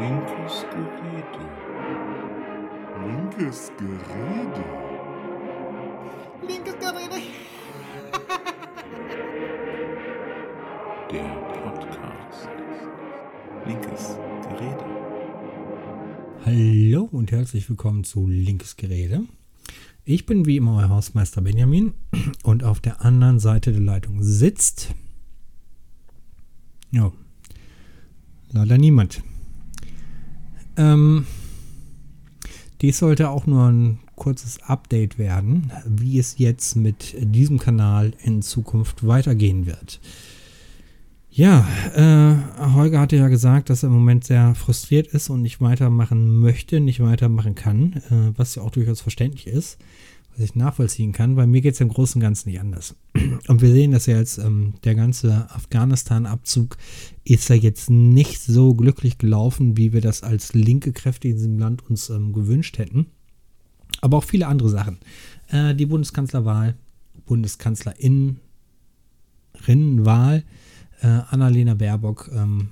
Linkes Gerede. Linkes Gerede. Linkes Gerede. Der Podcast. Linkes Gerede. Hallo und herzlich willkommen zu Linkes Gerede. Ich bin wie immer euer Hausmeister Benjamin und auf der anderen Seite der Leitung sitzt. Ja, leider niemand. Ähm, dies sollte auch nur ein kurzes Update werden, wie es jetzt mit diesem Kanal in Zukunft weitergehen wird. Ja, äh, Holger hatte ja gesagt, dass er im Moment sehr frustriert ist und nicht weitermachen möchte, nicht weitermachen kann, äh, was ja auch durchaus verständlich ist, was ich nachvollziehen kann, weil mir geht es im Großen und Ganzen nicht anders. Und wir sehen, dass ja jetzt ähm, der ganze Afghanistan-Abzug ist ja jetzt nicht so glücklich gelaufen, wie wir das als linke Kräfte in diesem Land uns ähm, gewünscht hätten. Aber auch viele andere Sachen. Äh, die Bundeskanzlerwahl, Bundeskanzlerinnenwahl, äh, Annalena Baerbock, ähm,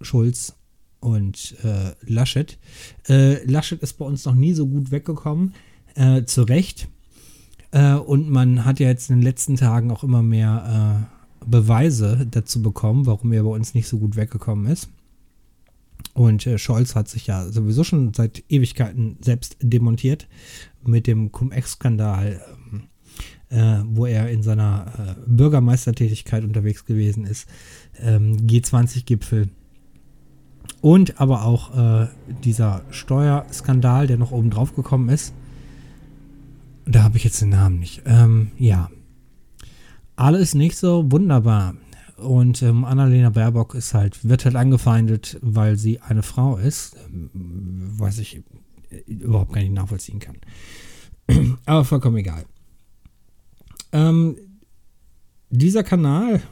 Schulz und äh, Laschet. Äh, Laschet ist bei uns noch nie so gut weggekommen, äh, zu Recht. Äh, und man hat ja jetzt in den letzten Tagen auch immer mehr äh, Beweise dazu bekommen, warum er bei uns nicht so gut weggekommen ist. Und äh, Scholz hat sich ja sowieso schon seit Ewigkeiten selbst demontiert mit dem Cum-Ex-Skandal, ähm, äh, wo er in seiner äh, Bürgermeistertätigkeit unterwegs gewesen ist, ähm, G20-Gipfel und aber auch äh, dieser Steuerskandal, der noch oben drauf gekommen ist. Da habe ich jetzt den Namen nicht. Ähm, ja. Alles nicht so wunderbar. Und ähm, Annalena Baerbock ist halt, wird halt angefeindet, weil sie eine Frau ist. Ähm, was ich überhaupt gar nicht nachvollziehen kann. Aber vollkommen egal. Ähm, dieser Kanal,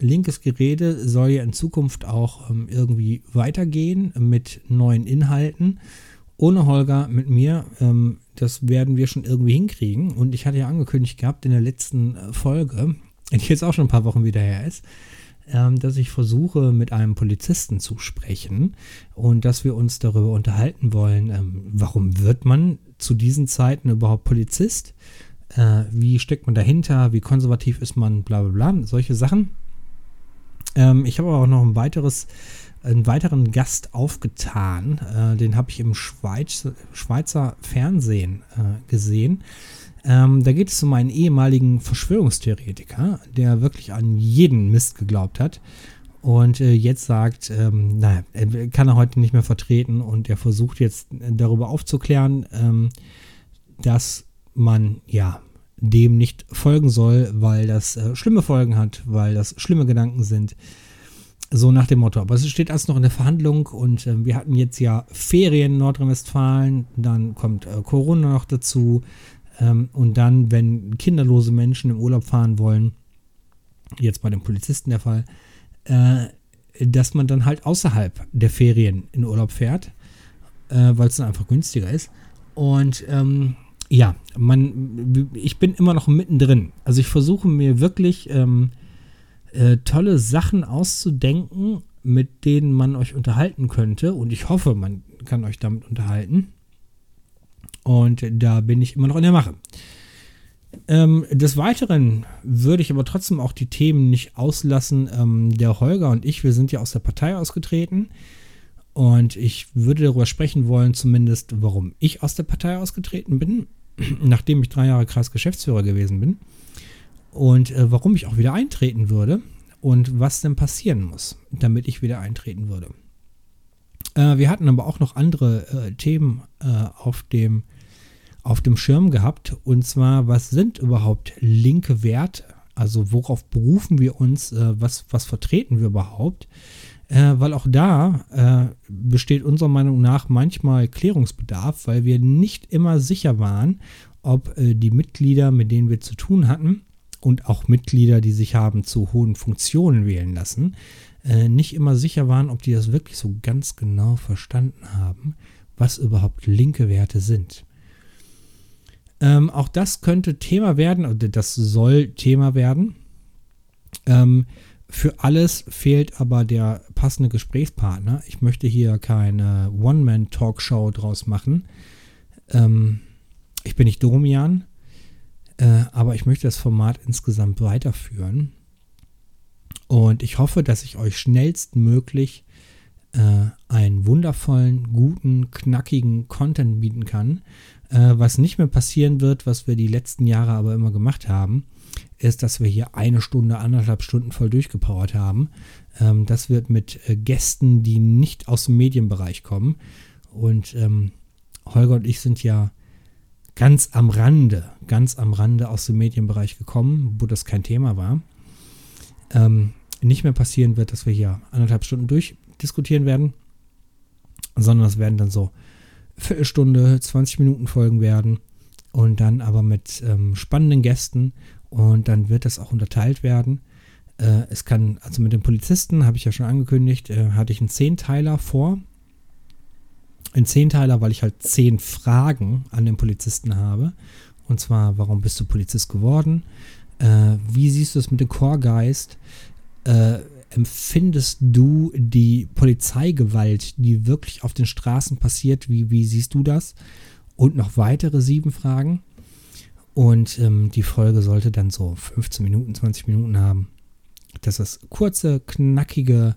linkes Gerede, soll ja in Zukunft auch ähm, irgendwie weitergehen mit neuen Inhalten. Ohne Holger, mit mir. Ähm, das werden wir schon irgendwie hinkriegen. Und ich hatte ja angekündigt gehabt in der letzten äh, Folge, die jetzt auch schon ein paar Wochen wieder her ist, ähm, dass ich versuche, mit einem Polizisten zu sprechen und dass wir uns darüber unterhalten wollen, ähm, warum wird man zu diesen Zeiten überhaupt Polizist? Äh, wie steckt man dahinter? Wie konservativ ist man? Bla bla bla. Solche Sachen. Ähm, ich habe auch noch ein weiteres, einen weiteren Gast aufgetan. Äh, den habe ich im Schweiz, Schweizer Fernsehen äh, gesehen. Ähm, da geht es um einen ehemaligen Verschwörungstheoretiker, der wirklich an jeden Mist geglaubt hat. Und äh, jetzt sagt, ähm, naja, er kann er heute nicht mehr vertreten und er versucht jetzt darüber aufzuklären, ähm, dass man ja dem nicht folgen soll, weil das äh, schlimme Folgen hat, weil das schlimme Gedanken sind. So nach dem Motto. Aber es steht alles noch in der Verhandlung und äh, wir hatten jetzt ja Ferien in Nordrhein-Westfalen, dann kommt äh, Corona noch dazu. Ähm, und dann, wenn kinderlose Menschen im Urlaub fahren wollen, jetzt bei den Polizisten der Fall, äh, dass man dann halt außerhalb der Ferien in Urlaub fährt, äh, weil es dann einfach günstiger ist. Und ähm, ja, man, ich bin immer noch mittendrin. Also ich versuche mir wirklich ähm, äh, tolle Sachen auszudenken, mit denen man euch unterhalten könnte. Und ich hoffe, man kann euch damit unterhalten. Und da bin ich immer noch in der Mache. Ähm, des Weiteren würde ich aber trotzdem auch die Themen nicht auslassen. Ähm, der Holger und ich, wir sind ja aus der Partei ausgetreten. Und ich würde darüber sprechen wollen, zumindest, warum ich aus der Partei ausgetreten bin, nachdem ich drei Jahre Kreisgeschäftsführer gewesen bin. Und äh, warum ich auch wieder eintreten würde und was denn passieren muss, damit ich wieder eintreten würde. Äh, wir hatten aber auch noch andere äh, Themen äh, auf dem auf dem Schirm gehabt. Und zwar, was sind überhaupt linke Werte? Also worauf berufen wir uns? Äh, was, was vertreten wir überhaupt? Äh, weil auch da besteht unserer Meinung nach manchmal Klärungsbedarf, weil wir nicht immer sicher waren, ob die Mitglieder, mit denen wir zu tun hatten, und auch Mitglieder, die sich haben zu hohen Funktionen wählen lassen, äh, nicht immer sicher waren, ob die das wirklich so ganz genau verstanden haben, was überhaupt linke Werte sind. Ähm, auch das könnte Thema werden, oder das soll Thema werden. Ähm, für alles fehlt aber der passende Gesprächspartner. Ich möchte hier keine One-Man-Talkshow draus machen. Ähm, ich bin nicht Domian, äh, aber ich möchte das Format insgesamt weiterführen. Und ich hoffe, dass ich euch schnellstmöglich äh, einen wundervollen, guten, knackigen Content bieten kann. Äh, was nicht mehr passieren wird, was wir die letzten Jahre aber immer gemacht haben ist, dass wir hier eine Stunde, anderthalb Stunden voll durchgepowert haben. Ähm, das wird mit äh, Gästen, die nicht aus dem Medienbereich kommen. Und ähm, Holger und ich sind ja ganz am Rande, ganz am Rande aus dem Medienbereich gekommen, wo das kein Thema war. Ähm, nicht mehr passieren wird, dass wir hier anderthalb Stunden durchdiskutieren werden, sondern es werden dann so Viertelstunde, 20 Minuten Folgen werden und dann aber mit ähm, spannenden Gästen und dann wird das auch unterteilt werden. Äh, es kann, also mit den Polizisten, habe ich ja schon angekündigt, äh, hatte ich einen Zehnteiler vor. Ein Zehnteiler, weil ich halt zehn Fragen an den Polizisten habe. Und zwar, warum bist du Polizist geworden? Äh, wie siehst du es mit dem Chorgeist? Äh, empfindest du die Polizeigewalt, die wirklich auf den Straßen passiert? Wie, wie siehst du das? Und noch weitere sieben Fragen. Und ähm, die Folge sollte dann so 15 Minuten, 20 Minuten haben. Dass das kurze, knackige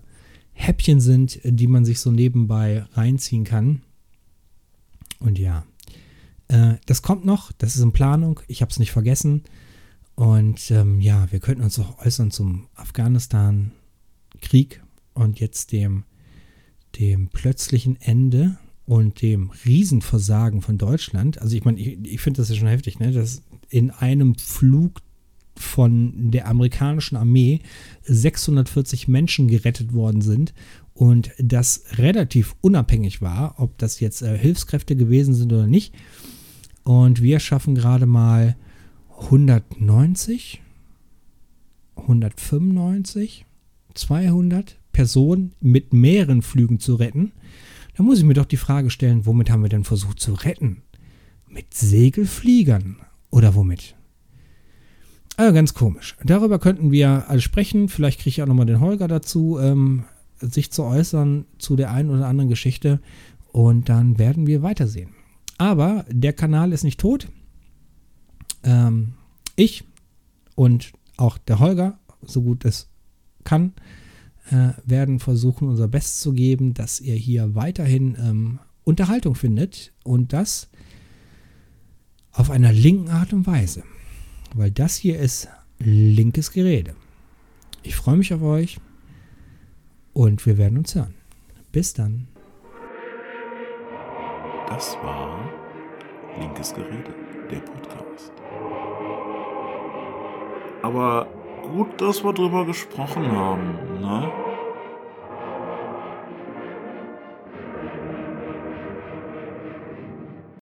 Häppchen sind, die man sich so nebenbei reinziehen kann. Und ja, äh, das kommt noch, das ist in Planung, ich habe es nicht vergessen. Und ähm, ja, wir könnten uns auch äußern zum Afghanistan-Krieg und jetzt dem, dem plötzlichen Ende und dem Riesenversagen von Deutschland. Also ich meine, ich, ich finde das ja schon heftig, ne? dass in einem Flug von der amerikanischen Armee 640 Menschen gerettet worden sind und das relativ unabhängig war, ob das jetzt äh, Hilfskräfte gewesen sind oder nicht. Und wir schaffen gerade mal 190, 195, 200 Personen mit mehreren Flügen zu retten. Da muss ich mir doch die Frage stellen, womit haben wir denn versucht zu retten? Mit Segelfliegern oder womit? Also ganz komisch. Darüber könnten wir alle sprechen. Vielleicht kriege ich auch nochmal den Holger dazu, ähm, sich zu äußern zu der einen oder anderen Geschichte. Und dann werden wir weitersehen. Aber der Kanal ist nicht tot. Ähm, ich und auch der Holger, so gut es kann, äh, werden versuchen, unser Bestes zu geben, dass ihr hier weiterhin ähm, Unterhaltung findet und das auf einer linken Art und Weise. Weil das hier ist linkes Gerede. Ich freue mich auf euch und wir werden uns hören. Bis dann. Das war Linkes Gerede, der Podcast. Aber gut, dass wir drüber gesprochen haben, ne?